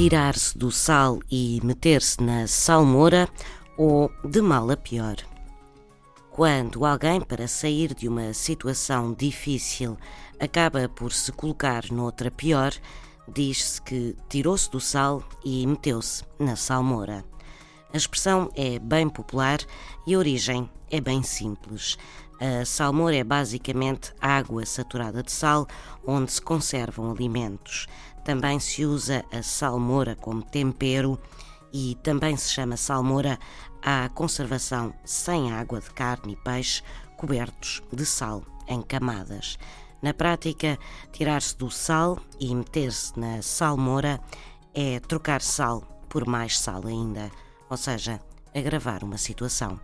tirar-se do sal e meter-se na salmoura ou de mal a pior. Quando alguém, para sair de uma situação difícil, acaba por se colocar noutra pior, diz-se que tirou-se do sal e meteu-se na salmoura. A expressão é bem popular e a origem é bem simples. A salmoura é basicamente água saturada de sal onde se conservam alimentos. Também se usa a salmoura como tempero e também se chama salmoura à conservação sem água de carne e peixe cobertos de sal em camadas. Na prática, tirar-se do sal e meter-se na salmoura é trocar sal por mais sal ainda, ou seja, agravar uma situação.